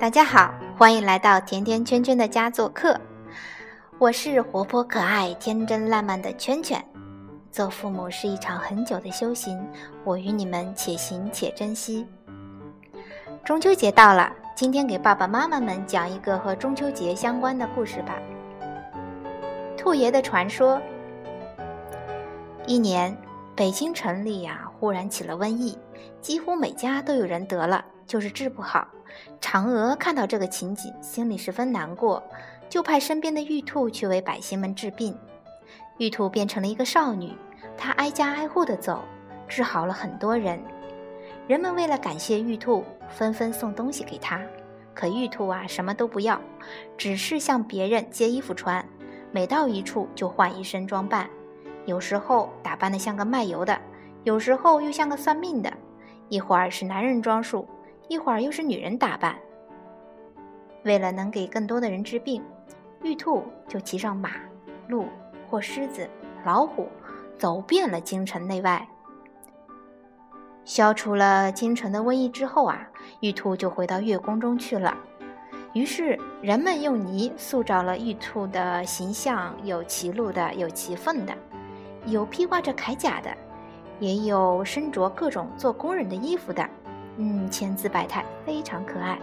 大家好，欢迎来到甜甜圈圈的家做客。我是活泼可爱、天真烂漫的圈圈。做父母是一场很久的修行，我与你们且行且珍惜。中秋节到了，今天给爸爸妈妈们讲一个和中秋节相关的故事吧。兔爷的传说。一年，北京城里呀，忽然起了瘟疫，几乎每家都有人得了。就是治不好。嫦娥看到这个情景，心里十分难过，就派身边的玉兔去为百姓们治病。玉兔变成了一个少女，她挨家挨户的走，治好了很多人。人们为了感谢玉兔，纷纷送东西给她。可玉兔啊，什么都不要，只是向别人借衣服穿，每到一处就换一身装扮，有时候打扮的像个卖油的，有时候又像个算命的，一会儿是男人装束。一会儿又是女人打扮。为了能给更多的人治病，玉兔就骑上马、鹿或狮子、老虎，走遍了京城内外。消除了京城的瘟疫之后啊，玉兔就回到月宫中去了。于是人们用泥塑造了玉兔的形象，有骑鹿的，有骑凤的，有披挂着铠甲的，也有身着各种做工人的衣服的。嗯，千姿百态，非常可爱。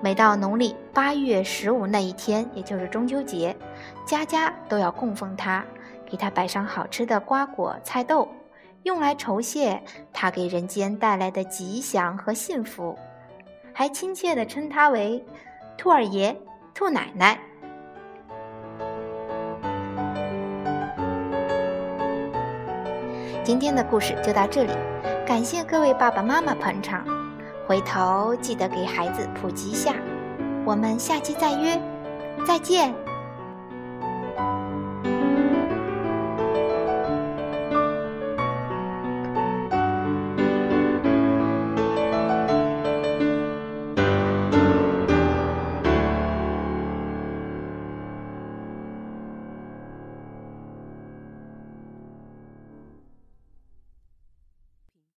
每到农历八月十五那一天，也就是中秋节，家家都要供奉它，给它摆上好吃的瓜果菜豆，用来酬谢他给人间带来的吉祥和幸福，还亲切地称他为兔儿爷、兔奶奶。今天的故事就到这里。感谢各位爸爸妈妈捧场，回头记得给孩子普及一下。我们下期再约，再见。